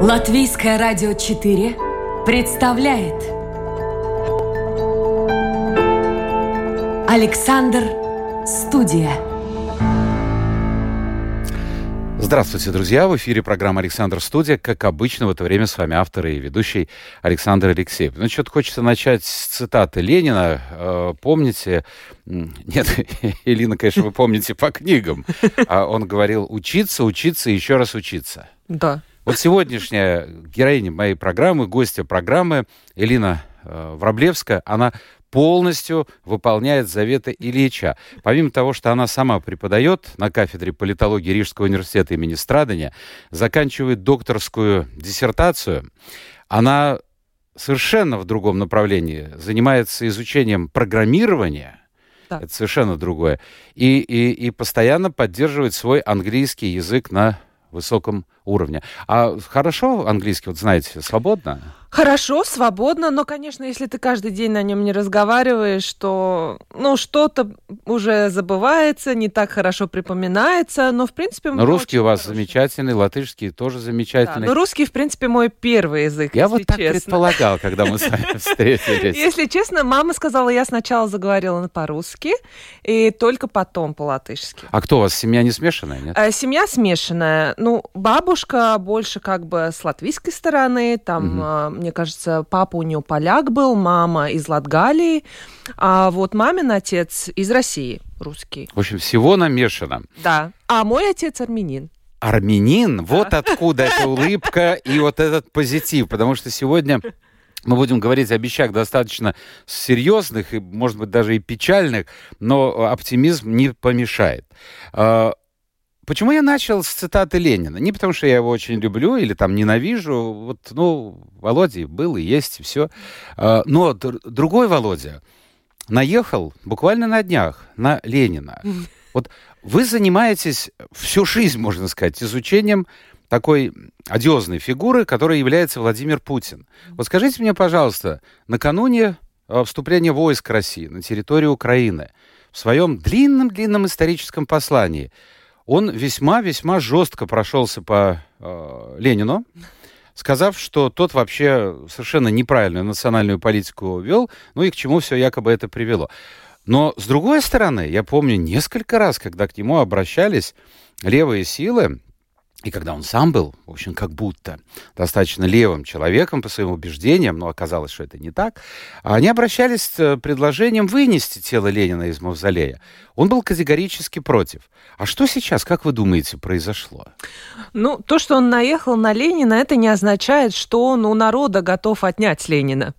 Латвийское радио 4 представляет Александр Студия. Здравствуйте, друзья! В эфире программа «Александр Студия». Как обычно, в это время с вами автор и ведущий Александр Алексеев. Ну, что-то хочется начать с цитаты Ленина. Э, помните... Нет, Элина, конечно, вы помните по книгам. А он говорил «учиться, учиться и еще раз учиться». Да. Вот сегодняшняя героиня моей программы, гостья программы Элина э, Враблевская, она полностью выполняет заветы Ильича. Помимо того, что она сама преподает на кафедре политологии Рижского университета имени Страдания, заканчивает докторскую диссертацию, она совершенно в другом направлении занимается изучением программирования, Да. это совершенно другое, и, и, и постоянно поддерживает свой английский язык на высоком уровне. А хорошо английский, вот знаете, свободно? Хорошо, свободно, но, конечно, если ты каждый день на нем не разговариваешь, то, ну, что-то уже забывается, не так хорошо припоминается, но, в принципе... Но русский у вас хороший. замечательный, латышский тоже Да, замечательный. но русский, в принципе, мой первый язык, Я вот так честно. предполагал, когда мы с вами встретились. Если честно, мама сказала, я сначала заговорила по-русски, и только потом по-латышски. А кто у вас, семья не смешанная, нет? Э, Семья смешанная. Ну, бабушка больше как бы с латвийской стороны. Там, э, мне кажется, папа у нее поляк был, мама из Латгалии. А вот мамин отец из России, русский. В общем, всего намешано. Да. А мой отец армянин. Армянин, вот откуда эта улыбка и вот этот позитив, потому что сегодня мы будем говорить о вещах достаточно серьезных и, может быть, даже и печальных, но оптимизм не помешает. А, Почему я начал с цитаты Ленина? Не потому, что я его очень люблю или там ненавижу. Вот, ну, Володя был и есть, и все. Но др- другой Володя наехал буквально на днях на Ленина. Вот вы занимаетесь всю жизнь, можно сказать, изучением такой одиозной фигуры, которой является Владимир Путин. Вот скажите мне, пожалуйста, накануне э, вступления войск России на территорию Украины в своем длинном-длинном историческом послании он весьма-весьма жестко прошелся по э, Ленину, сказав, что тот вообще совершенно неправильную национальную политику вел, ну и к чему все якобы это привело. Но, с другой стороны, я помню несколько раз, когда к нему обращались левые силы, и когда он сам был, в общем, как будто достаточно левым человеком по своим убеждениям, но оказалось, что это не так, они обращались с э, предложением вынести тело Ленина из мавзолея. Он был категорически против. А что сейчас, как вы думаете, произошло? Ну, то, что он наехал на Ленина, это не означает, что он у народа готов отнять Ленина.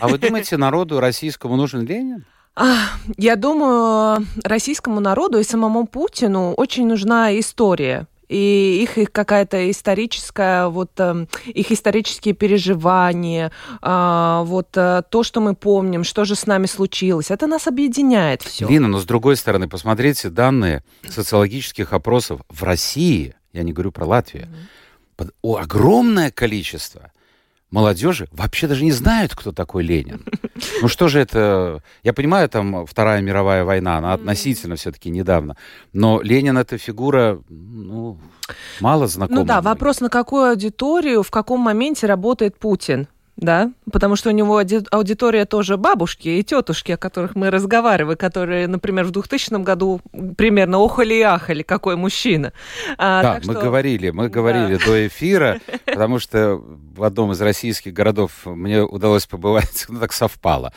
А вы думаете, народу российскому нужен Ленин? А, Я думаю, российскому народу и самому Путину очень нужна история. И их, их какая-то историческая, вот эм, их исторические переживания, а, вот э, то, что мы помним, что же с нами случилось, это нас объединяет все. Лина, но с другой стороны, посмотрите данные социологических опросов в России, я не говорю про Латвию, о, огромное количество молодежи вообще даже не знают, кто такой Ленин. Ну что же это... Я понимаю, там Вторая мировая война, она относительно все-таки недавно, но Ленин это фигура, ну, мало знакома. Ну да, вопрос, на какую аудиторию, в каком моменте работает Путин. Да, потому что у него ауди- аудитория тоже бабушки и тетушки, о которых мы разговаривали, которые, например, в 2000 году примерно охали и ахали, какой мужчина. А, Да, мы что- говорили, мы Да. говорили до эфира, потому что в одном из российских городов мне удалось побывать, ну так совпало.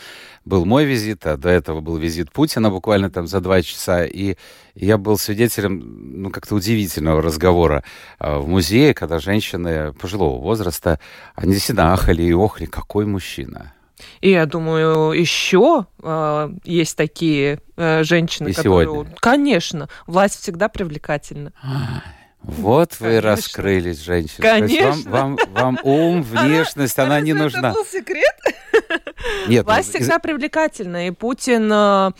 Был мой визит, а до этого был визит Путина буквально там за два часа, и я был свидетелем, ну, как-то удивительного разговора а, в музее, когда женщины пожилого возраста, они действительно ахали и охли, какой мужчина. И я думаю, еще э, есть такие э, женщины, И которые... сегодня. Конечно, власть всегда привлекательна. Вот вы Конечно. раскрылись, женщины. То есть Конечно. Вам, вам, вам ум, внешность, она не нужна. секрет? Нет, ну, Власть из- всегда привлекательна, и Путин э,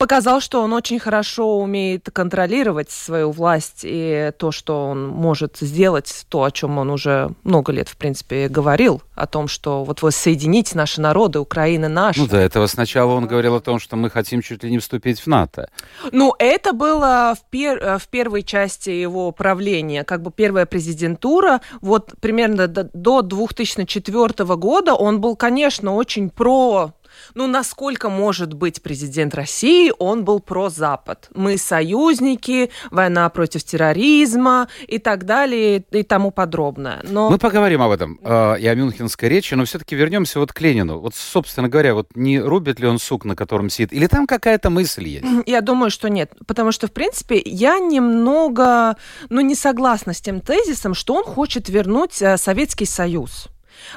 показал, что он очень хорошо умеет контролировать свою власть и то, что он может сделать, то, о чем он уже много лет, в принципе, говорил, о том, что вот воссоединить наши народы, Украина наша. Ну, до этого сначала он говорил о том, что мы хотим чуть ли не вступить в НАТО. Ну, это было в, пер в первой части его правления, как бы первая президентура. Вот примерно до, до 2004 года он был, конечно, очень про ну, насколько может быть президент России, он был про Запад. Мы союзники, война против терроризма и так далее и тому подобное. Но... Мы поговорим об этом э, и о мюнхенской речи, но все-таки вернемся вот к Ленину. Вот, собственно говоря, вот не рубит ли он сук, на котором сидит, или там какая-то мысль есть? Я думаю, что нет, потому что, в принципе, я немного, ну, не согласна с тем тезисом, что он хочет вернуть э, Советский Союз.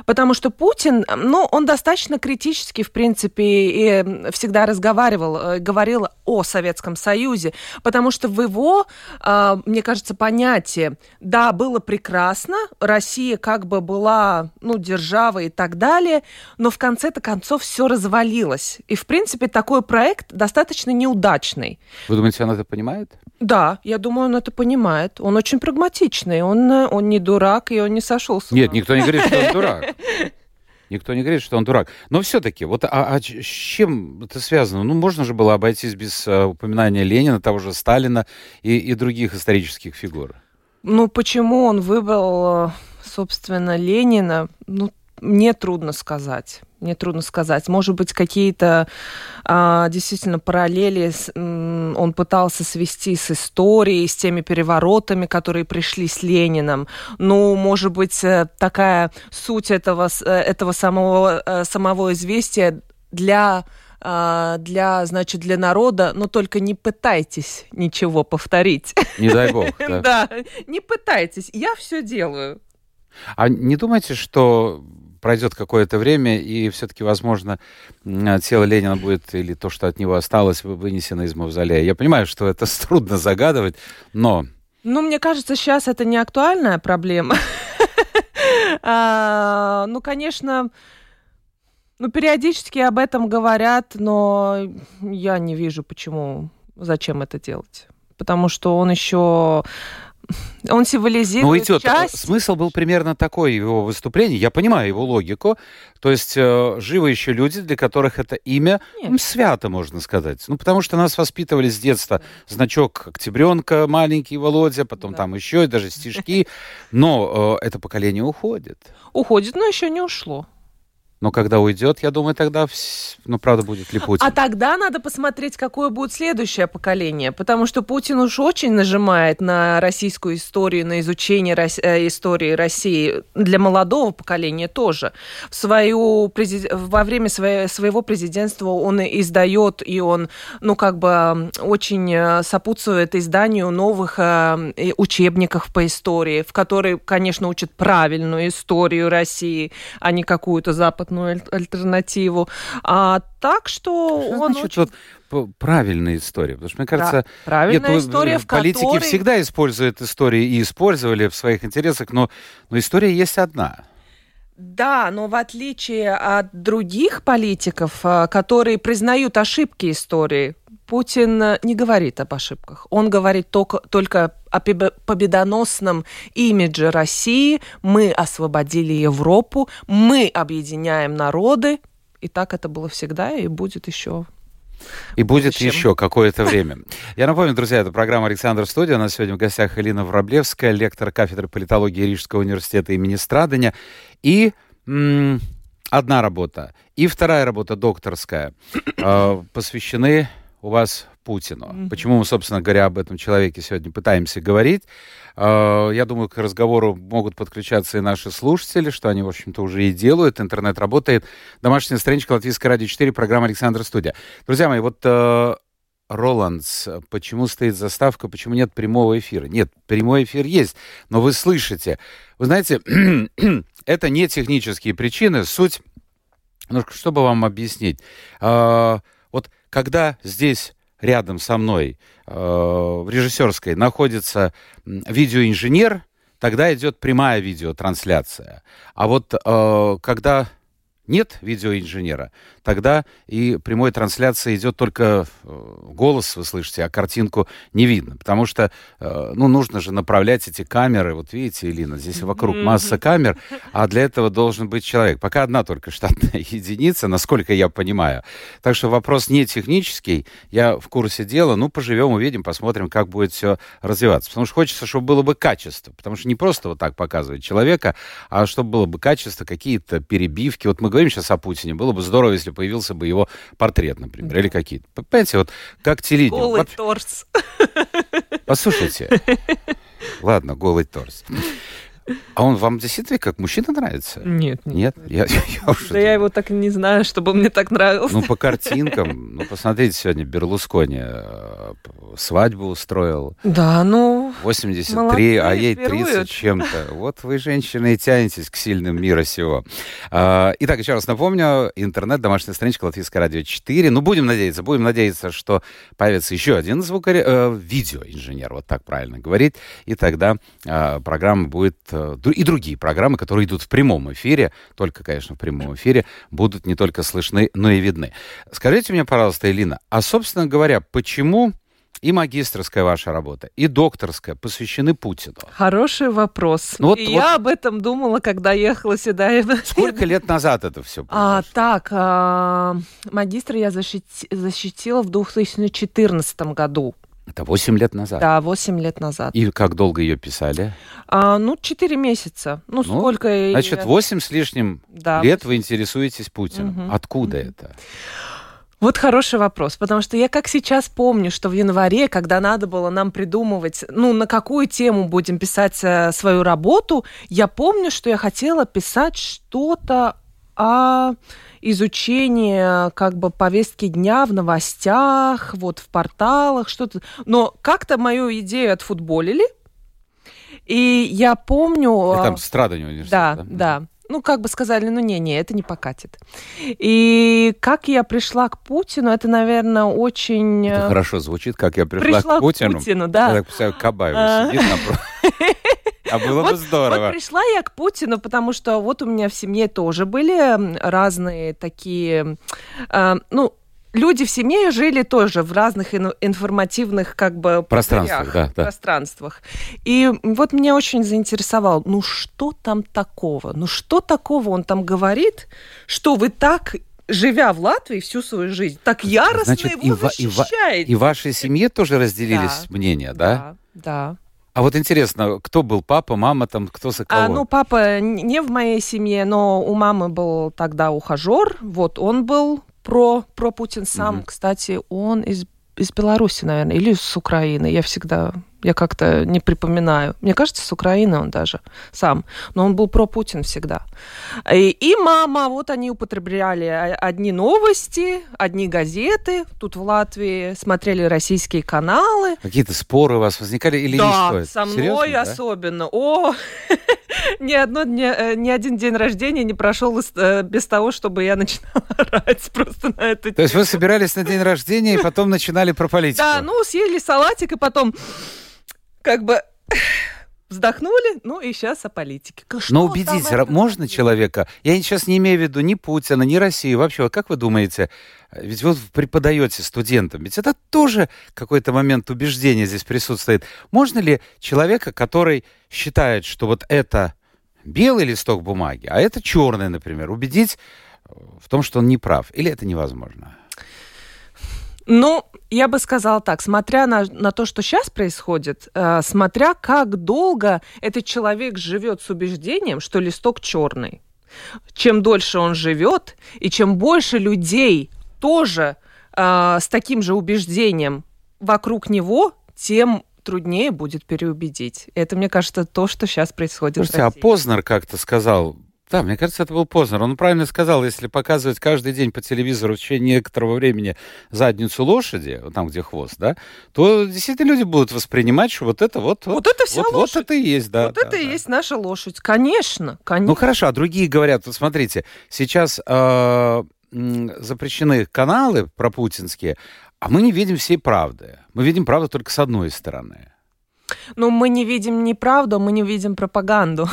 Потому что Путин, ну, он достаточно критически, в принципе, и всегда разговаривал, э, говорил о Советском Союзе, потому что в его, а, мне кажется, понятие, да, было прекрасно, Россия как бы была, ну, державой и так далее, но в конце-то концов все развалилось. И, в принципе, такой проект достаточно неудачный. Вы думаете, он это понимает? Да, я думаю, он это понимает. Он очень прагматичный, он, э, он не дурак, и он не сошел с ума. Нет, никто не говорит, что он дурак. Никто не говорит, что он дурак. Но все-таки, вот а, а с чем это связано? Ну, можно же было обойтись без а, упоминания Ленина, того же Сталина и, и других исторических фигур. Ну, почему он выбрал, э, собственно, Ленина? Ну, мне трудно сказать. Мне трудно сказать. Может быть, какие-то а, действительно параллели с, м, он пытался свести с историей, с теми переворотами, которые пришли с Лениным. Ну, может быть, э, такая суть этого, э, этого самого, э, самого известия для а, для, значит, для народа, но только не пытайтесь ничего повторить. Не дай бог. Да, да не пытайтесь. Я все делаю. А не думайте, что пройдет какое-то время, и все-таки, возможно, тело Ленина будет, или то, что от него осталось, вынесено из мавзолея. Я понимаю, что это трудно загадывать, но... Ну, мне кажется, сейчас это не актуальная проблема. А, ну, конечно, ну, периодически об этом говорят, но я не вижу, почему, зачем это делать. Потому что он еще он символизирует ну, идет. часть... Смысл был примерно такой его выступления. Я понимаю его логику. То есть э, живы еще люди, для которых это имя ну, свято, можно сказать. Ну, потому что нас воспитывали с детства. Значок Октябренка, маленький Володя, потом да. там еще и даже стишки. Но э, это поколение уходит. Уходит, но еще не ушло. Но когда уйдет, я думаю, тогда, ну, правда, будет ли Путин. А тогда надо посмотреть, какое будет следующее поколение, потому что Путин уж очень нажимает на российскую историю, на изучение э, истории России для молодого поколения тоже. В свою, во время своего президентства он издает, и он, ну, как бы очень э, сопутствует изданию новых э, учебников по истории, в которые, конечно, учат правильную историю России, а не какую-то западную западную альтернативу. А так что что он значит, очень... вот правильная история? Потому что, мне кажется, да, правильная нет, история, в политики которой... всегда используют истории и использовали в своих интересах, но, но история есть одна. Да, но в отличие от других политиков, а, которые признают ошибки истории, Путин э, не говорит об ошибках. Он говорит только, только о победоносном имидже России. Мы освободили Европу, мы объединяем народы. И так это было всегда и будет еще и будет еще какое-то время. Я напомню, друзья, это программа «Александр Студия». У нас сегодня в гостях Элина Враблевская, лектор кафедры политологии Рижского университета имени Страдания. И м- одна работа, и вторая работа докторская э, посвящены у вас Путину. Mm-hmm. Почему мы, собственно говоря, об этом человеке сегодня пытаемся говорить? А, я думаю, к разговору могут подключаться и наши слушатели, что они, в общем-то, уже и делают. Интернет работает. Домашняя страничка Латвийской радио 4, программа «Александр Студия». Друзья мои, вот э, Роландс, почему стоит заставка, почему нет прямого эфира? Нет, прямой эфир есть, но вы слышите. Вы знаете, это не технические причины, суть... Ну, чтобы вам объяснить. А, вот когда здесь рядом со мной э, в режиссерской находится видеоинженер, тогда идет прямая видеотрансляция. А вот э, когда нет видеоинженера, тогда и прямой трансляции идет только э, голос, вы слышите, а картинку не видно. Потому что, э, ну, нужно же направлять эти камеры. Вот видите, Элина, здесь вокруг масса камер, а для этого должен быть человек. Пока одна только штатная единица, насколько я понимаю. Так что вопрос не технический, я в курсе дела. Ну, поживем, увидим, посмотрим, как будет все развиваться. Потому что хочется, чтобы было бы качество. Потому что не просто вот так показывать человека, а чтобы было бы качество, какие-то перебивки. Вот мы говорим сейчас о Путине. Было бы здорово, если появился бы его портрет, например, да. или какие-то. Понимаете, вот как телевидение. Голый вот... торс. Послушайте. Ладно, голый торс. А он вам действительно как мужчина нравится? Нет. Нет? Я, я, уже да я его так не знаю, чтобы мне так нравился. Ну, по картинкам. Ну, посмотрите, сегодня Берлускони э, свадьбу устроил. Да, ну... 83, а ей 30 чем-то. Вот вы, женщины, и тянетесь к сильным мира сего. А, итак, еще раз напомню, интернет, домашняя страничка Латвийское радио 4. Ну, будем надеяться, будем надеяться, что появится еще один звукор... Э, видеоинженер, вот так правильно говорить. И тогда э, программа будет Э, и другие программы, которые идут в прямом эфире, только, конечно, в прямом эфире, будут не только слышны, но и видны. Скажите мне, пожалуйста, Элина, а, собственно говоря, почему и магистрская ваша работа, и докторская посвящены Путину? Хороший вопрос. Ну, вот, и вот... Я об этом думала, когда ехала сюда. Сколько лет назад это все А, так, а, магистр я защити... защитила в 2014 году. Это 8 лет назад? Да, 8 лет назад. И как долго ее писали? А, ну, 4 месяца. Ну, ну сколько... Значит, 8 с лишним да. лет вы интересуетесь Путиным. Угу. Откуда угу. это? Вот хороший вопрос, потому что я как сейчас помню, что в январе, когда надо было нам придумывать, ну, на какую тему будем писать э, свою работу, я помню, что я хотела писать что-то о изучение как бы повестки дня в новостях, вот в порталах, что-то. Но как-то мою идею отфутболили. И я помню... И там Страдани университет, да? Да, да. Ну, как бы сказали, ну, не-не, это не покатит. И как я пришла к Путину, это, наверное, очень... Это хорошо звучит, как я пришла, пришла к Путину. К Путину, да. Я так представляю, Кабаев а. сидит напротив. А было бы здорово. Вот пришла я к Путину, потому что вот у меня в семье тоже были разные такие, э, ну, люди в семье жили тоже в разных информативных как бы пространствах, да, да. пространствах. И вот меня очень заинтересовало, ну что там такого? Ну что такого он там говорит, что вы так живя в Латвии всю свою жизнь, так яростно Значит, его и защищаете. И, и в вашей семье тоже разделились да, мнения, да? Да, да. А вот интересно, кто был папа, мама там, кто за кого? А, ну, папа не в моей семье, но у мамы был тогда ухажер. Вот он был про, про Путин сам. Угу. Кстати, он из, из Беларуси, наверное, или с Украины. Я всегда я как-то не припоминаю. Мне кажется, с Украины он даже сам. Но он был про Путин всегда. И, и мама, вот они употребляли одни новости, одни газеты. Тут в Латвии смотрели российские каналы. Какие-то споры у вас возникали или да, не стоит? со мной Серьезно, особенно. Да? О, ни, одно, ни, э, ни один день рождения не прошел э, без того, чтобы я начинала орать просто на это. То есть вы собирались на день рождения и потом начинали про политику? Да, ну съели салатик и потом как бы вздохнули, ну и сейчас о политике. Что Но убедите, можно человека, я сейчас не имею в виду ни Путина, ни России, вообще, как вы думаете, ведь вы преподаете студентам, ведь это тоже какой-то момент убеждения здесь присутствует. Можно ли человека, который считает, что вот это белый листок бумаги, а это черный, например, убедить в том, что он не прав? Или это невозможно? Ну, я бы сказала так, смотря на, на то, что сейчас происходит, э, смотря как долго этот человек живет с убеждением, что листок черный. Чем дольше он живет, и чем больше людей тоже э, с таким же убеждением вокруг него, тем труднее будет переубедить. Это, мне кажется, то, что сейчас происходит. Слушайте, а Познер как-то сказал, да, мне кажется, это был Познер. Он правильно сказал, если показывать каждый день по телевизору в течение некоторого времени задницу лошади, там, где хвост, да, то действительно люди будут воспринимать, что вот это вот... Вот, вот это вся вот, лошадь. Вот это и есть, да. Вот да, это да. и есть наша лошадь. Конечно, конечно. Ну хорошо, а другие говорят, вот смотрите, сейчас э, запрещены каналы пропутинские, а мы не видим всей правды. Мы видим правду только с одной стороны. Ну, мы не видим неправду, мы не видим пропаганду.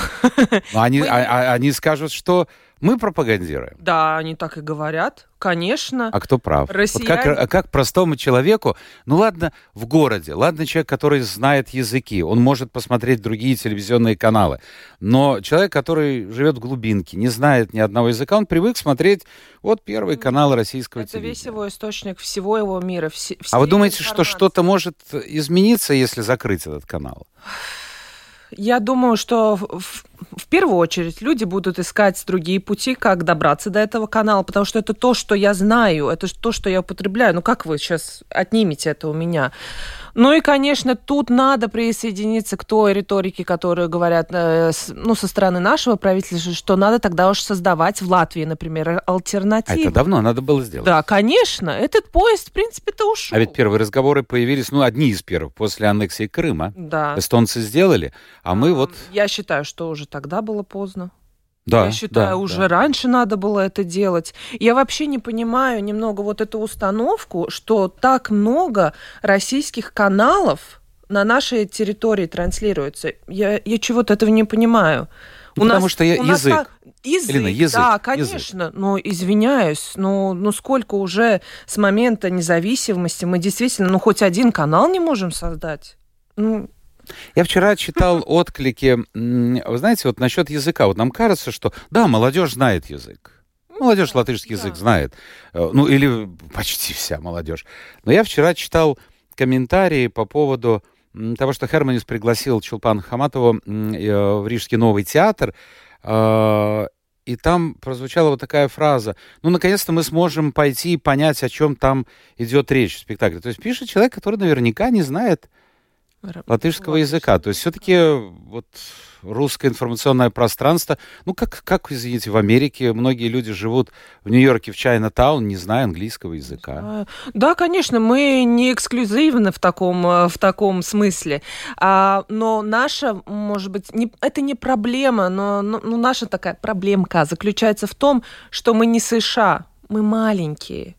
Они, мы... а, а, они скажут, что Мы пропагандируем. Да, они так и говорят, конечно. А кто прав? Россияне... Вот как, как простому человеку, ну ладно, в городе, ладно, человек, который знает языки, он может посмотреть другие телевизионные каналы, но человек, который живет в глубинке, не знает ни одного языка, он привык смотреть вот первый канал российского Это телевидения. весь его источник всего его мира. Все, А вы думаете, что информации. что-то может измениться, если закрыть этот канал? Я думаю, что в, в- первую очередь люди будут искать другие пути, как добраться до этого канала, потому что это то, что я знаю, это то, что я употребляю. Ну как вы сейчас отнимете это у меня? Ну и, конечно, тут надо присоединиться к той риторике, которую говорят э, ну, со стороны нашего правительства, что надо тогда уж создавать в Латвии, например, А альтернативу. это давно надо было сделать. Да, конечно. Этот поезд, в принципе-то ушел. А ведь первые разговоры появились, ну, одни из первых, после аннексии Крыма. Да. Эстонцы сделали, а мы вот... Я считаю, что уже тогда было поздно. Да, Я считаю, да, уже да. раньше надо было это делать. Я вообще не понимаю немного вот эту установку, что так много российских каналов на нашей территории транслируется. Я, я чего-то этого не понимаю. Ну, потому что я- у нас язык. так- Язык, Элина, язык, да, язык. конечно. Но извиняюсь, ну, ну сколько уже с момента независимости мы действительно, ну хоть один канал не можем создать. Ну, Я вчера читал отклики, вы знаете, вот насчет языка. Вот нам кажется, что да, молодежь знает язык. Молодежь латышский язык да. знает. Э, Ну, или почти вся молодежь. Но я вчера читал комментарии по поводу того, что Херманис пригласил Чулпан Хаматову м, э, в Рижский новый театр. Э, И там прозвучала вот такая фраза. Ну, наконец-то мы сможем пойти и понять, о чем там идет речь в спектакле. То есть пишет человек, который наверняка не знает латышского языка. То есть все-таки вот русское информационное пространство, ну как, как, извините, в Америке многие люди живут в Нью-Йорке, в Чайна-таун, не зная английского языка. А, Да, конечно, мы не эксклюзивны в таком, э, в таком смысле. А, но наша, может быть, не, это не проблема, но, но- ну, наша такая проблемка заключается в том, что мы не США, мы маленькие.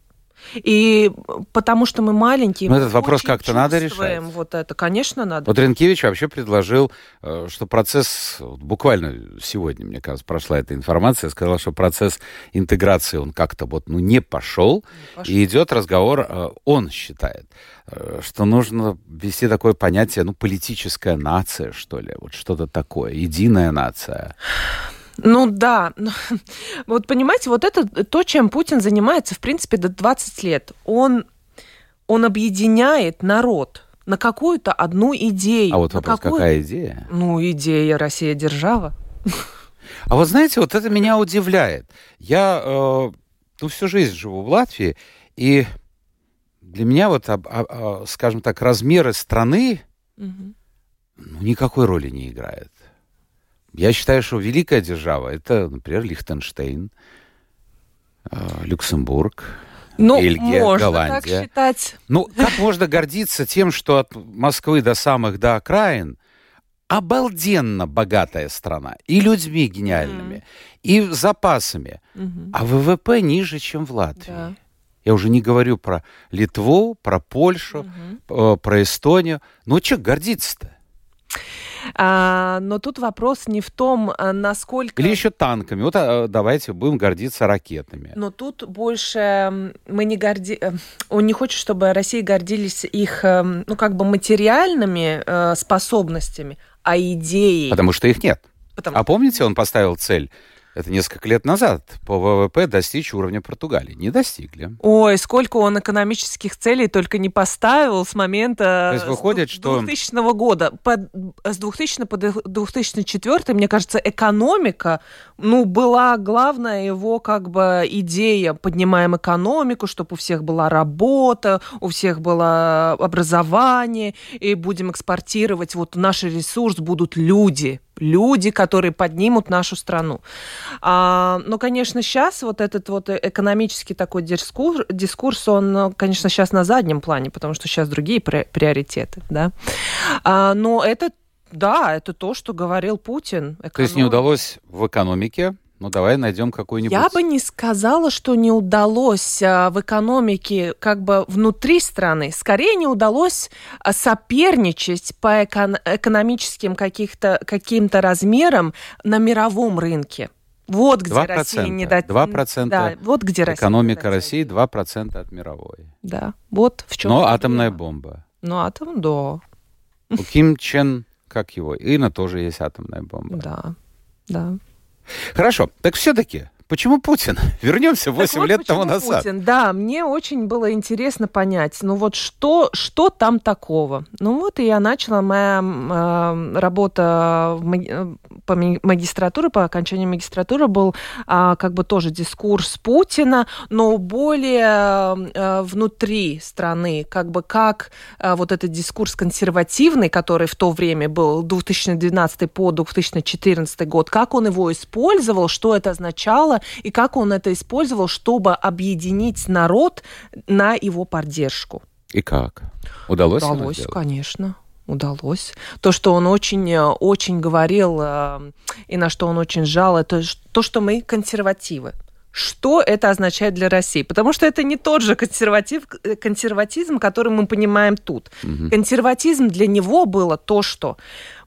И потому что мы маленькие, Но мы этот вопрос как-то надо решать. Вот это, конечно, надо. Вот Ренкевич вообще предложил, э, что процесс, буквально сегодня, мне кажется, прошла эта информация, сказал, что процесс интеграции, он как-то вот, ну, не пошел, пошел. и идет разговор, э, он считает, э, что нужно ввести такое понятие, ну, политическая нация, что ли, вот что-то такое, единая нация. Ну да, но вот понимаете, вот это то, чем Путин занимается, в принципе, до 20 лет. Он, он объединяет народ на какую-то одну идею. А вот вопрос, какую- какая идея? Ну, идея Россия держава. А вот знаете, вот это меня удивляет. Я, э, ну, всю жизнь живу в Латвии, и для меня вот, а- а, скажем так, размеры страны Мгм. ну, никакой роли не играет. Я считаю, что великая держава — это, например, Лихтенштейн, э, Люксембург. Ну, Бельгия, можно Голландия. так считать. Ну, как можно гордиться тем, что от Москвы до самых до окраин обалденно богатая страна. И людьми гениальными, и запасами. Мгм. А ВВП ниже, чем в Латвии. Да. Я уже не говорю про Литву, про Польшу, э, про Эстонию. Ну, что гордиться-то? А, но тут вопрос не в том, а, насколько... Или еще танками. Вот а, давайте будем гордиться ракетами. Но тут больше мы не горди... э, Он не хочет, чтобы Россия гордились их, эм, ну, как бы материальными э, способностями, а идеей. Потому что их нет. Потому- А помните, он поставил цель, это несколько лет назад, по ВВП достичь уровня Португалии. Не достигли. Ой, сколько он экономических целей только не поставил с момента То есть выходит, с что- 2000 года. По- с 2000 по 2004, мне кажется, экономика, ну, была главная его как бы идея. Поднимаем экономику, чтобы у всех была работа, у всех было образование, и будем экспортировать. Вот наш ресурс будут люди, люди, которые поднимут нашу страну. А, но, конечно, сейчас вот этот вот экономический такой дискурс, дискурс он, конечно, сейчас на заднем плане, потому что сейчас другие при- приоритеты, да. А, но это, да, это то, что говорил Путин. То есть не удалось в экономике. Ну, давай найдем какую-нибудь... Я бы не сказала, что не удалось а, в экономике как бы внутри страны. Скорее не удалось а, соперничать по экон- экономическим каких-то, каким-то размерам на мировом рынке. Вот где 2%, Россия не дает. 2% да, вот где экономика России 2% от мировой. Да, вот в чем Но атомная бомба. Ну, атом, да. У Ким Чен, как его, Ина тоже есть атомная бомба. Да, да. Хорошо, так все-таки Почему Путин? Вернемся 8 вот лет тому назад. Путин? Да, мне очень было интересно понять, ну вот что, что там такого? Ну вот и я начала, моя э, работа в, э, по магистратуре, по окончанию магистратуры был э, как бы тоже дискурс Путина, но более э, внутри страны, как бы как э, вот этот дискурс консервативный, который в то время был 2012 по 2014 год, как он его использовал, что это означало, и как он это использовал, чтобы объединить народ на его поддержку. И как? Удалось? Удалось, конечно удалось. То, что он очень, очень говорил э, и на что он очень жал, это то, что мы консервативы. Что это означает для России? Потому что это не тот же консерватив, консерватизм, который мы понимаем тут. Угу. Консерватизм для него было то, что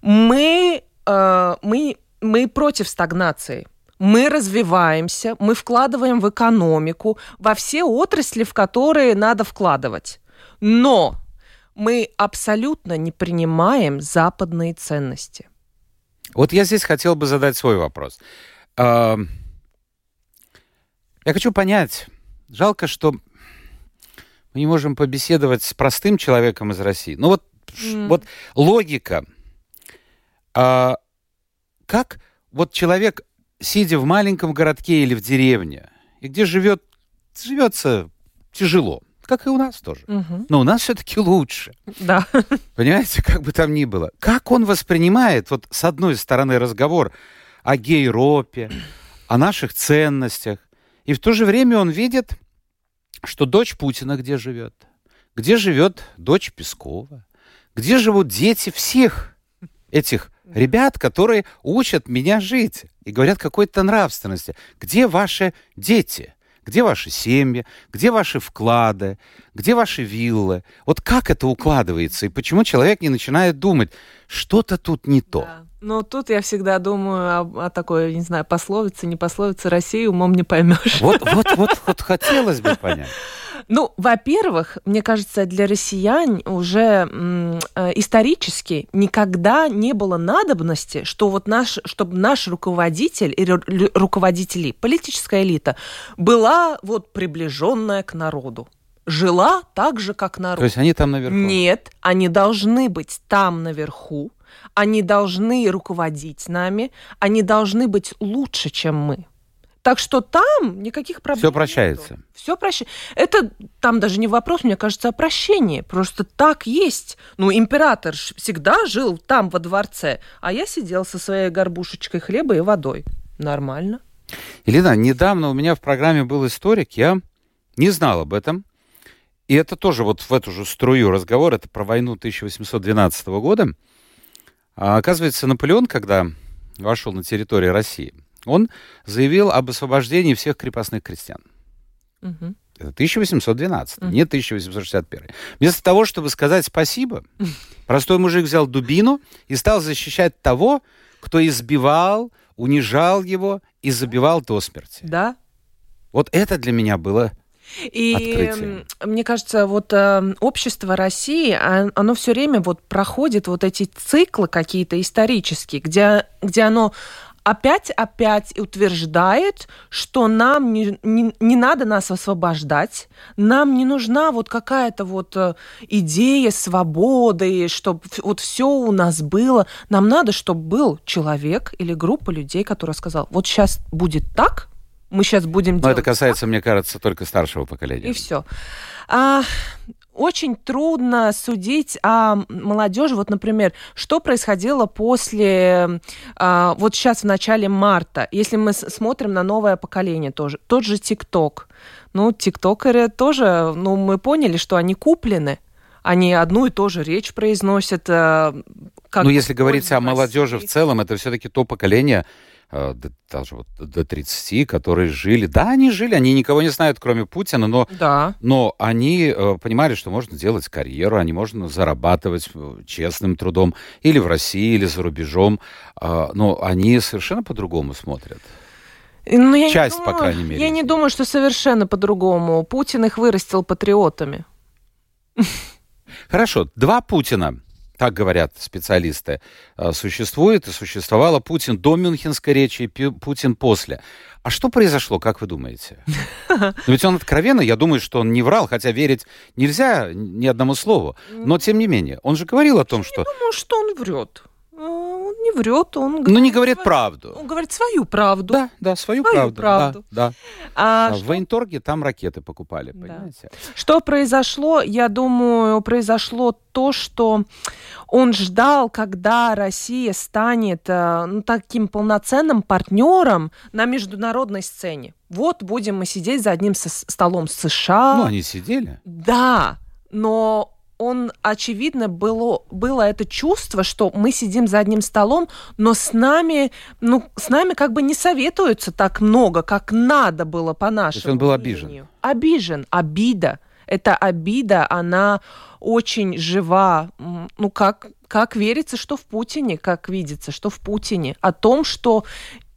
мы, э, мы, мы против стагнации мы развиваемся, мы вкладываем в экономику, во все отрасли, в которые надо вкладывать. Но мы абсолютно не принимаем западные ценности. Вот я здесь хотел бы задать свой вопрос. Я хочу понять, жалко, что мы не можем побеседовать с простым человеком из России. Ну вот, mm. вот логика. А, как вот человек сидя в маленьком городке или в деревне, и где живет, живется тяжело, как и у нас тоже. Угу. Но у нас все-таки лучше. Да. Понимаете, как бы там ни было. Как он воспринимает, вот с одной стороны, разговор о гейропе, о наших ценностях, и в то же время он видит, что дочь Путина где живет, где живет дочь Пескова, где живут дети всех этих ребят, которые учат меня жить и говорят какой-то нравственности. Где ваши дети? Где ваши семьи? Где ваши вклады? Где ваши виллы? Вот как это укладывается? И почему человек не начинает думать, что-то тут не то? Да. Ну, тут я всегда думаю о, о такой, не знаю, пословице, не пословице России умом не поймешь. Вот, вот, вот, вот хотелось бы понять. Ну, во-первых, мне кажется, для россиян уже э, исторически никогда не было надобности, что вот наш, чтобы наш руководитель или руководители, политическая элита, была вот приближенная к народу жила так же, как народ. То есть они там наверху? Нет, они должны быть там наверху, они должны руководить нами, они должны быть лучше, чем мы. Так что там никаких проблем. Все прощается. Нету. Все прощается. Это там даже не вопрос, мне кажется, о прощении. Просто так есть. Ну, император всегда жил там, во дворце, а я сидел со своей горбушечкой хлеба и водой. Нормально. Елена, недавно у меня в программе был историк, я не знал об этом. И это тоже вот в эту же струю разговор, это про войну 1812 года. А, оказывается, Наполеон, когда вошел на территорию России, он заявил об освобождении всех крепостных крестьян. Угу. Это 1812, угу. не 1861. Вместо того, чтобы сказать спасибо, простой мужик взял дубину и стал защищать того, кто избивал, унижал его и забивал до смерти. Да. Вот это для меня было и Открытие. мне кажется, вот э, общество России, а, оно все время вот проходит вот эти циклы какие-то исторические, где, где оно опять-опять утверждает, что нам не, не, не надо нас освобождать, нам не нужна вот какая-то вот э, идея свободы, чтобы вот все у нас было. Нам надо, чтобы был человек или группа людей, которая сказал, вот сейчас будет так, мы сейчас будем Но делать. Но это касается, так, мне кажется, только старшего поколения. И все. А, очень трудно судить о молодежи. Вот, например, что происходило после, а, вот сейчас в начале марта, если мы смотрим на новое поколение тоже, тот же ТикТок. Ну, тиктокеры тоже, ну, мы поняли, что они куплены, они одну и ту же речь произносят. А, как ну, если говорить о молодежи в целом, это все-таки то поколение, Э, даже вот до 30, которые жили. Да, они жили, они никого не знают, кроме Путина, но, да. но они э, понимали, что можно делать карьеру, они можно зарабатывать э, честным трудом или в России, или за рубежом, э, но они совершенно по-другому смотрят. Ну, я Часть, по думаю- крайней мере, Я не думаю, что совершенно по-другому. Путин их вырастил патриотами. Хорошо, два Путина, так говорят специалисты, э, существует и существовало Путин до Мюнхенской речи и Путин после. А что произошло, как вы думаете? Ну, ведь он откровенно, я думаю, что он не врал, хотя верить нельзя ни одному слову. Но тем не менее, он же говорил о том, что... Ну, что он врет? Он врет, он Ну, не говорит свою- правду. Он говорит свою правду. Да, да, свою, Свою правду. правду. Да, да. А А что в Военторге там ракеты покупали, Да. понимаете? Что произошло? Я думаю, произошло то, что он ждал, когда Россия станет э, ну, таким полноценным партнером на международной сцене. Вот будем мы сидеть за одним со- столом с США. Ну, они сидели. Да, но он, очевидно, было, было это чувство, что мы сидим за одним столом, но с нами, ну, с нами как бы не советуются так много, как надо было по нашему он был обижен? мнению. Обижен, обида. Эта обида, она очень жива. Ну, как, как верится, что в Путине, как видится, что в Путине. О том, что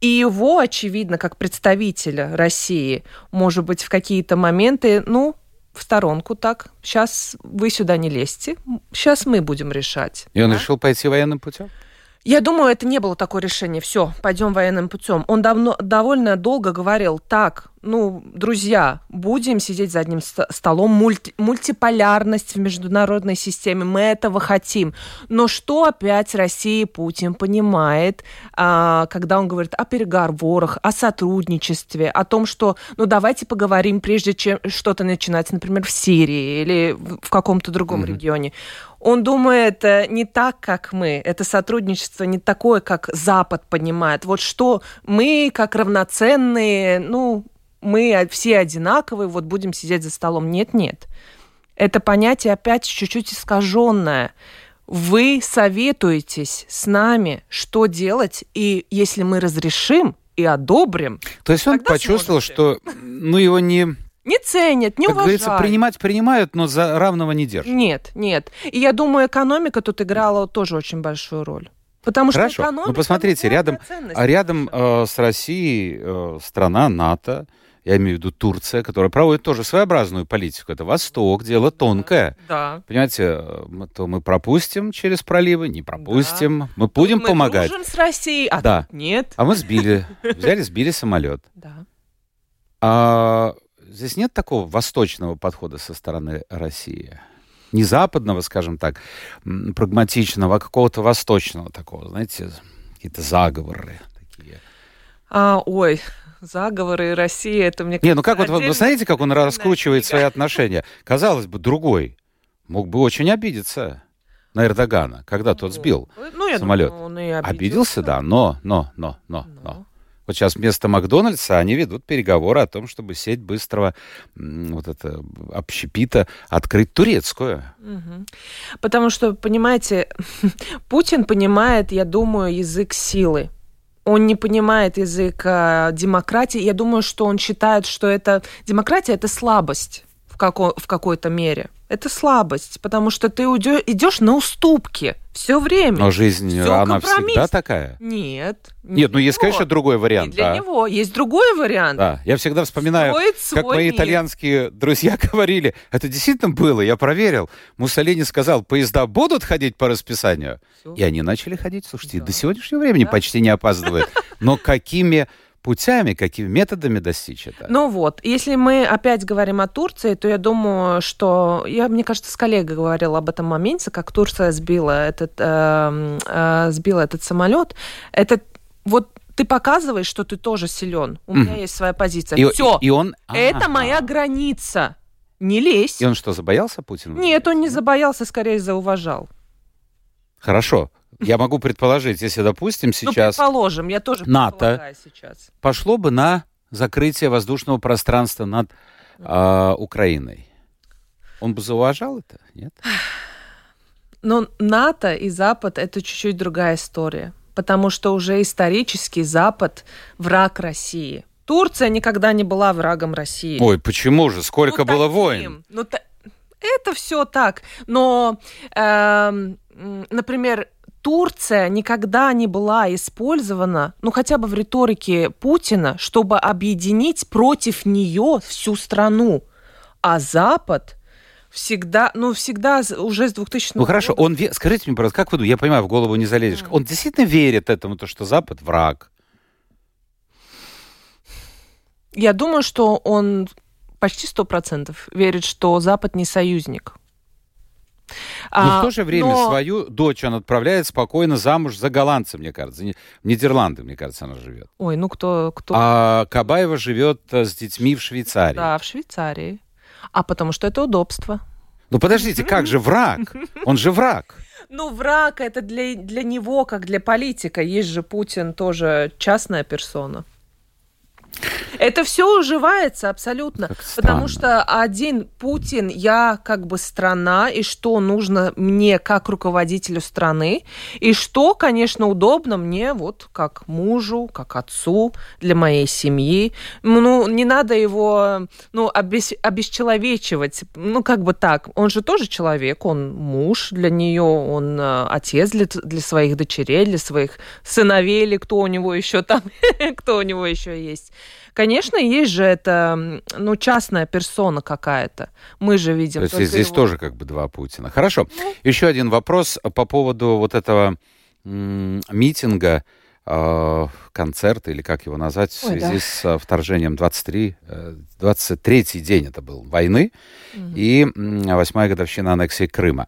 и его, очевидно, как представителя России, может быть, в какие-то моменты, ну, в сторонку так. Сейчас вы сюда не лезьте. Сейчас мы будем решать. И он Да? решил пойти военным путем? Я думаю, это не было такое решение. Все, пойдем военным путем. Он давно, довольно долго говорил, так, ну, друзья, будем сидеть за одним ст- столом, мульти- мультиполярность в международной системе, мы этого хотим. Но что опять Россия и Путин понимает, а, когда он говорит о переговорах, о сотрудничестве, о том, что, ну, давайте поговорим, прежде чем что-то начинать, например, в Сирии или в каком-то другом Мгм. регионе. Он думает не так, как мы. Это сотрудничество не такое, как Запад понимает. Вот что мы, как равноценные, ну, мы все одинаковые, вот будем сидеть за столом. Нет, нет. Это понятие опять чуть-чуть искаженное. Вы советуетесь с нами, что делать, и если мы разрешим и одобрим, То есть он почувствовал, сможете. что, ну, его не, не ценят, не как говорится, уважают. принимать принимают, но за равного не держат. Нет, нет. И я думаю, экономика тут играла тоже очень большую роль. Потому что Хорошо. экономика... Ну, посмотрите, рядом- рядом э, с Россией э, страна НАТО, я имею в виду Турция, которая проводит тоже своеобразную политику. Это Восток, дело тонкое. Да. Понимаете, э, мы- то мы пропустим через проливы, не пропустим. Мы будем мы помогать. дружим с Россией, а Да. нет. А мы сбили, взяли, сбили самолет. Да. А здесь нет такого восточного подхода со стороны России? Не западного, скажем так, прагматичного, а какого-то восточного такого, знаете, какие-то заговоры такие. А, ой, заговоры России, это мне Не, ну как вот, вы, вы знаете, как он раскручивает свои отношения? Казалось бы, другой мог бы очень обидеться на Эрдогана, когда тот сбил. ну, я самолет. Думаю, он и Обиделся, да, но, но, но, но, Но. Вот сейчас вместо Макдональдса они ведут переговоры о том, чтобы сеть быстрого вот это общепита открыть турецкую. Потому что, понимаете, Путин понимает, я думаю, язык силы. Он не понимает язык а, демократии. Я думаю, что он считает, что это демократия это слабость в, како- в какой-то мере. Это слабость, потому что ты уйдё- идешь на уступки все время. Но жизнь, Всё она компромисс. всегда такая. Нет. не Нет, ну есть, него. конечно, другой Не вариант. для да. него. Есть другой вариант. Да, я всегда вспоминаю, Строить как мои мир. итальянские друзья говорили, это действительно было, я проверил. Муссолини сказал, поезда будут ходить по расписанию. Всё. И они начали ходить, слушайте, Да. до сегодняшнего времени Да. почти не опаздывают. Но какими путями, какими методами достичь это? Ну вот, если мы опять говорим о Турции, то я думаю, что я, мне кажется, с коллегой говорила об этом моменте, как Турция сбила этот эм, э, сбила этот самолет. Это вот ты показываешь, что ты тоже силен. У меня Мгм. есть своя позиция. и, Все, и- и он... это Ага. моя граница. Не лезь. И он что, забоялся Путина? Нет, он не забоялся, скорее зауважал. Хорошо. Я могу предположить, если, допустим, Ну, сейчас предположим, я тоже НАТО. сейчас. пошло бы на закрытие воздушного пространства над а, Украиной, он бы зауважал это? Нет? Но НАТО и Запад это чуть-чуть другая история, потому что уже исторически Запад враг России. Турция никогда не была врагом России. Ой, почему же? Сколько Ну, было таким. войн? Ну, та- это все так. Но, м, например, Турция никогда не была использована, ну хотя бы в риторике Путина, чтобы объединить против нее всю страну. А Запад всегда, ну всегда уже с 2000 Ну хорошо, он, скажите мне, пожалуйста, как вы думаете, я понимаю, в голову не залезешь, он действительно верит этому, то, что Запад враг? Я думаю, что он почти сто процентов верит, что Запад не союзник. Но а, в то же время но... свою дочь он отправляет спокойно замуж за голландца, мне кажется. В Нидерланды, мне кажется, она живет. Ой, ну кто... кто... А Кабаева живет э, с детьми в Швейцарии. Да, в Швейцарии. А потому что это удобство. Ну подождите, как же враг? Он же враг. Ну, враг это для, для него, как для политика. Есть же Путин тоже частная персона. Это все уживается абсолютно, потому что один Путин, я как бы страна, и что нужно мне как руководителю страны, и что, конечно, удобно мне вот как мужу, как отцу, для моей семьи. Ну, не надо его, ну, обес, обесчеловечивать, ну, как бы так. Он же тоже человек, он муж для нее, он э, отец для, для своих дочерей, для своих сыновей или кто у него еще там, кто у него еще есть. Конечно, есть же это, ну, частная персона какая-то. Мы же видим. То есть здесь его... тоже как бы два Путина. Хорошо. Ну. Еще один вопрос по поводу вот этого митинга, э, концерта, или как его назвать, в связи да. с э, вторжением 23, 23-й э, день это был, войны, угу. и восьмая годовщина аннексии Крыма.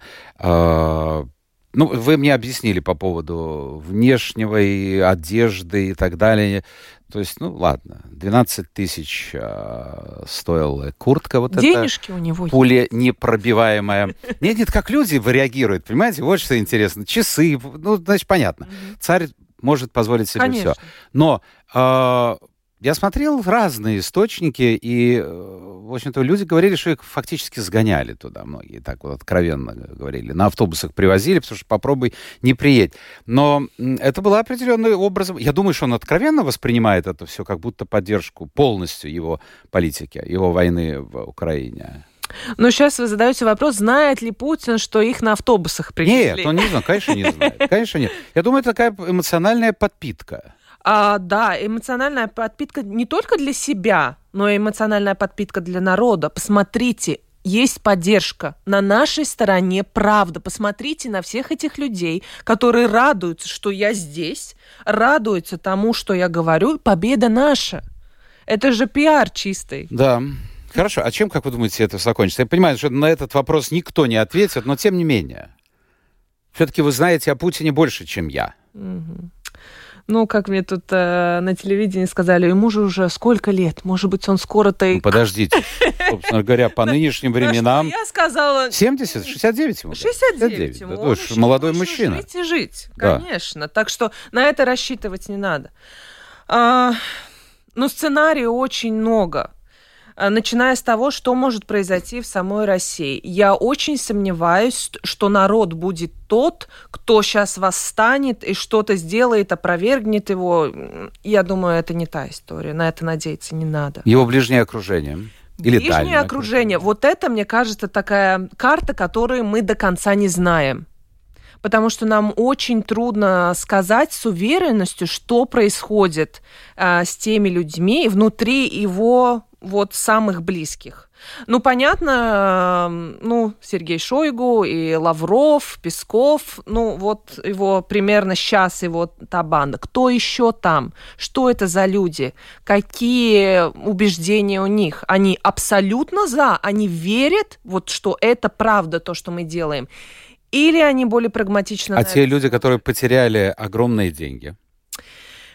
Ну, вы мне объяснили по поводу внешнего и одежды и так далее. То есть, ну, ладно, 12 тысяч э, стоила куртка вот Денежки эта. у него Пуля непробиваемая. Нет, нет, как люди реагируют, понимаете? Вот что интересно. Часы, ну, значит, понятно. Царь может позволить себе Конечно. все. Но э, я смотрел разные источники, и, э, в общем-то, люди говорили, что их фактически сгоняли туда, многие так вот откровенно говорили. На автобусах привозили, потому что попробуй не приедь. Но это было определенным образом... Я думаю, что он откровенно воспринимает это все как будто поддержку полностью его политики, его войны в Украине. Но сейчас вы задаете вопрос, знает ли Путин, что их на автобусах привезли? Нет, он не знает, конечно, не знает. Конечно, нет. Я думаю, это такая эмоциональная подпитка. А, да, эмоциональная подпитка не только для себя, но и эмоциональная подпитка для народа. Посмотрите, есть поддержка. На нашей стороне правда. Посмотрите на всех этих людей, которые радуются, что я здесь, радуются тому, что я говорю. Победа наша. Это же пиар чистый. Да. Хорошо. А чем, как вы думаете, это закончится? Я понимаю, что на этот вопрос никто не ответит, но тем не менее. Все-таки вы знаете о Путине больше, чем я. Угу. Ну, как мне тут э, на телевидении сказали, ему же уже сколько лет? Может быть, он скоро-то и... Ну, подождите. Собственно говоря, по нынешним временам... Я сказала... 70? 69 ему? 69 ему. Он молодой мужчина. жить и жить, конечно. Так что на это рассчитывать не надо. А, ну, сценарий очень много. Э, начиная с того, что может произойти в самой России. Я очень сомневаюсь, что народ будет тот, кто сейчас восстанет и что-то сделает, опровергнет его. Я думаю, это не та история. На это надеяться не надо. Его ближнее окружение. Или Ближнее окружение. окружение. Вот это, мне кажется, такая карта, которую мы до конца не знаем. Потому что нам очень трудно сказать с уверенностью, что происходит э, с теми людьми внутри его вот самых близких. Ну, понятно, ну, Сергей Шойгу и Лавров, Песков, ну, вот его примерно сейчас его та банда. Кто еще там? Что это за люди? Какие убеждения у них? Они абсолютно за, они верят, вот, что это правда то, что мы делаем. Или они более прагматично... А те люди, которые потеряли огромные деньги,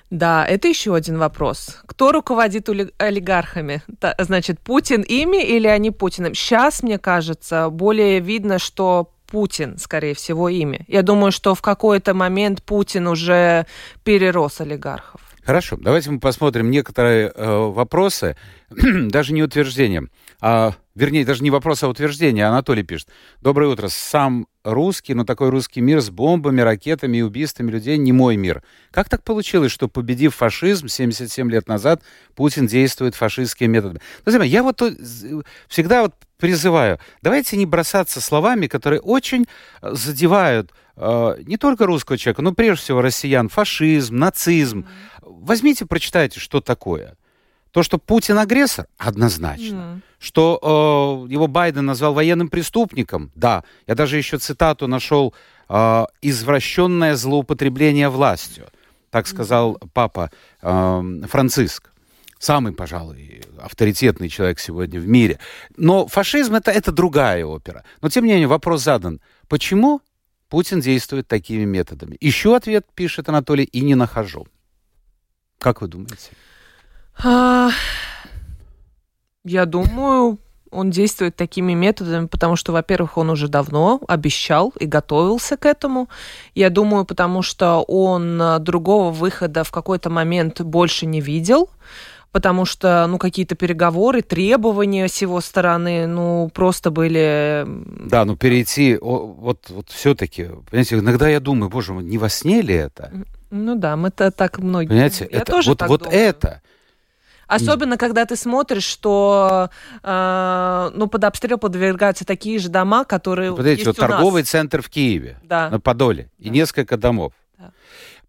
да, это еще один вопрос. Кто руководит олигархами? Значит, Путин ими или они Путиным? Сейчас, мне кажется, более видно, что Путин, скорее всего, ими. Я думаю, что в какой-то момент Путин уже перерос олигархов. Хорошо, давайте мы посмотрим некоторые э, вопросы, даже не утверждения, а Вернее, даже не вопрос, а утверждение. Анатолий пишет. Доброе утро. Сам русский, но такой русский мир с бомбами, ракетами и убийствами людей не мой мир. Как так получилось, что, победив фашизм 77 лет назад, Путин действует фашистскими методами? Друзья мои, я вот всегда вот призываю, давайте не бросаться словами, которые очень э, задевают э, не только русского человека, но прежде всего россиян. Фашизм, нацизм. Возьмите, прочитайте, что такое. То, что Путин агрессор, однозначно. Mm. Что э, его Байден назвал военным преступником, да. Я даже еще цитату нашел э, «извращенное злоупотребление властью», так сказал mm. папа э, Франциск. Самый, пожалуй, авторитетный человек сегодня в мире. Но фашизм это, это другая опера. Но, тем не менее, вопрос задан. Почему Путин действует такими методами? Еще ответ, пишет Анатолий, и не нахожу. Как вы думаете? А, я думаю, он действует такими методами, потому что, во-первых, он уже давно обещал и готовился к этому. Я думаю, потому что он а, другого выхода в какой-то момент больше не видел потому что, ну, какие-то переговоры, требования с его стороны, ну, просто были... Да, ну, перейти, вот, вот все-таки, понимаете, иногда я думаю, боже мой, не во сне ли это? Ну да, мы-то так многие... Понимаете, я это, тоже вот, так вот думаю. это, Особенно, когда ты смотришь, что э, ну, под обстрел подвергаются такие же дома, которые Подождите, есть вот у торговый нас. центр в Киеве, да. на Подоле, да. и несколько домов. Да.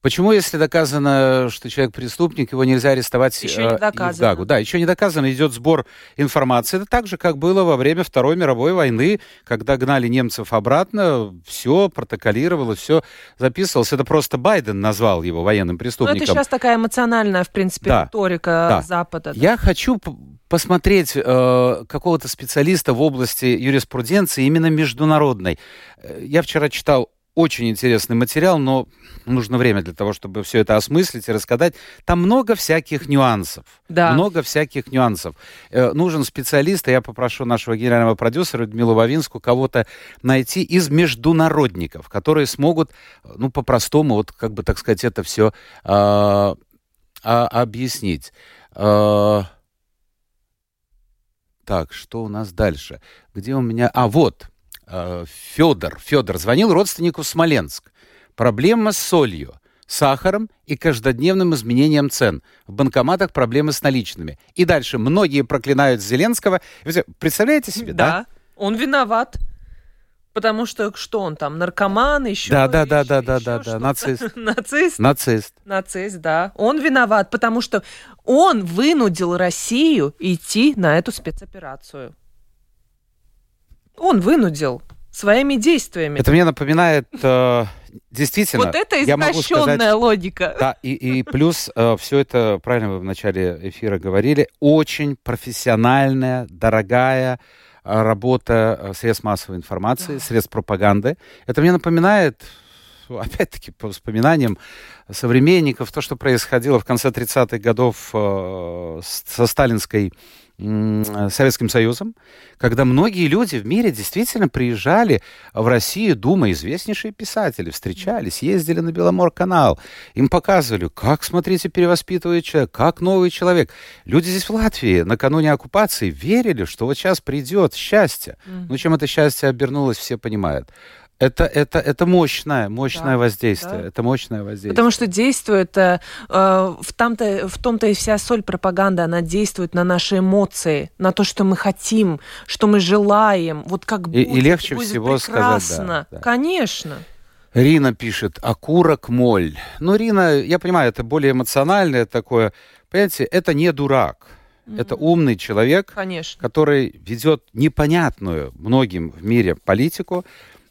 Почему, если доказано, что человек преступник, его нельзя арестовать еще не доказано. в Гагу? Да, еще не доказано, идет сбор информации. Это так же, как было во время Второй мировой войны, когда гнали немцев обратно, все протоколировалось, все записывалось. Это просто Байден назвал его военным преступником. Ну, это сейчас такая эмоциональная, в принципе, да. риторика да. Запада. Да. Я хочу посмотреть э, какого-то специалиста в области юриспруденции именно международной. Э, я вчера читал очень интересный материал, но нужно время для того, чтобы все это осмыслить и рассказать. Там много всяких нюансов. Да. Много всяких нюансов. Э, нужен специалист, и я попрошу нашего генерального продюсера Людмилу Вавинскую кого-то найти из международников, которые смогут, ну, по-простому, вот, как бы, так сказать, это все э, а, объяснить. Э, так, что у нас дальше? Где у меня... А, вот. Э, Федор, Федор звонил родственнику в Смоленск. Проблема с солью, сахаром и каждодневным изменением цен. В банкоматах проблемы с наличными. И дальше многие проклинают Зеленского. Представляете себе, да? Да, он виноват. Потому что что он там, наркоман, еще... Да, да, еще, да, да, да, да, да, нацист. Нацист? Нацист. Нацист, да. Он виноват, потому что он вынудил Россию идти на эту спецоперацию. Он вынудил своими действиями. Это мне напоминает э, действительно. Вот это извращенная логика. Да, и, и плюс э, все это, правильно вы в начале эфира говорили, очень профессиональная, дорогая э, работа э, средств массовой информации, да. средств пропаганды. Это мне напоминает опять-таки, по воспоминаниям современников, то, что происходило в конце 30-х годов э, со сталинской Советским Союзом, когда многие люди в мире действительно приезжали в Россию, думая, известнейшие писатели, встречались, ездили на Беломор-канал, им показывали, как, смотрите, перевоспитывает человек, как новый человек. Люди здесь в Латвии накануне оккупации верили, что вот сейчас придет счастье. Mm-hmm. Ну, чем это счастье обернулось, все понимают. Это, это, это мощное, мощное да, воздействие. Да. Это мощное воздействие. Потому что действует э, в, там-то, в том-то и вся соль пропаганды, она действует на наши эмоции, на то, что мы хотим, что мы желаем. Вот как и, будет, и легче будет всего прекрасно. сказать. Да, да. Конечно. Рина пишет, окурок моль. Ну, Рина, я понимаю, это более эмоциональное такое. Понимаете, это не дурак. Mm-hmm. Это умный человек, Конечно. который ведет непонятную многим в мире политику,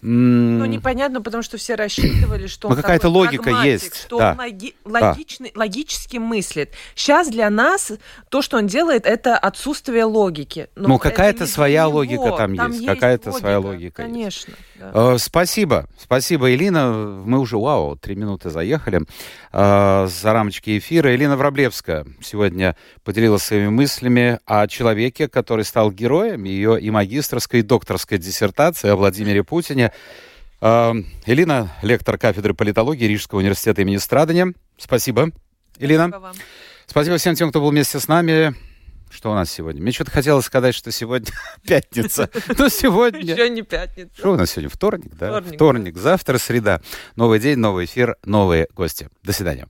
ну, непонятно, потому что все рассчитывали, что он какая-то логика есть. Что да. он логи- логичный, да. логически мыслит. Сейчас для нас то, что он делает, это отсутствие логики. Но ну, какая-то своя него. логика там, там есть. Какая-то своя логика Конечно. Есть. Да. Э, спасибо. Спасибо, Элина. Мы уже, вау, три минуты заехали э, за рамочки эфира. Элина Враблевская сегодня поделилась своими мыслями о человеке, который стал героем ее и магистрской, и докторской диссертации о Владимире Путине. Э, Элина, лектор кафедры политологии Рижского университета имени Страдания. Спасибо, Элина. Спасибо, Спасибо всем тем, кто был вместе с нами. Что у нас сегодня? Мне что-то хотелось сказать, что сегодня пятница. Но сегодня... Еще не пятница. Что у нас сегодня? Вторник, да? Вторник, Вторник. Завтра среда. Новый день, новый эфир, новые гости. До свидания.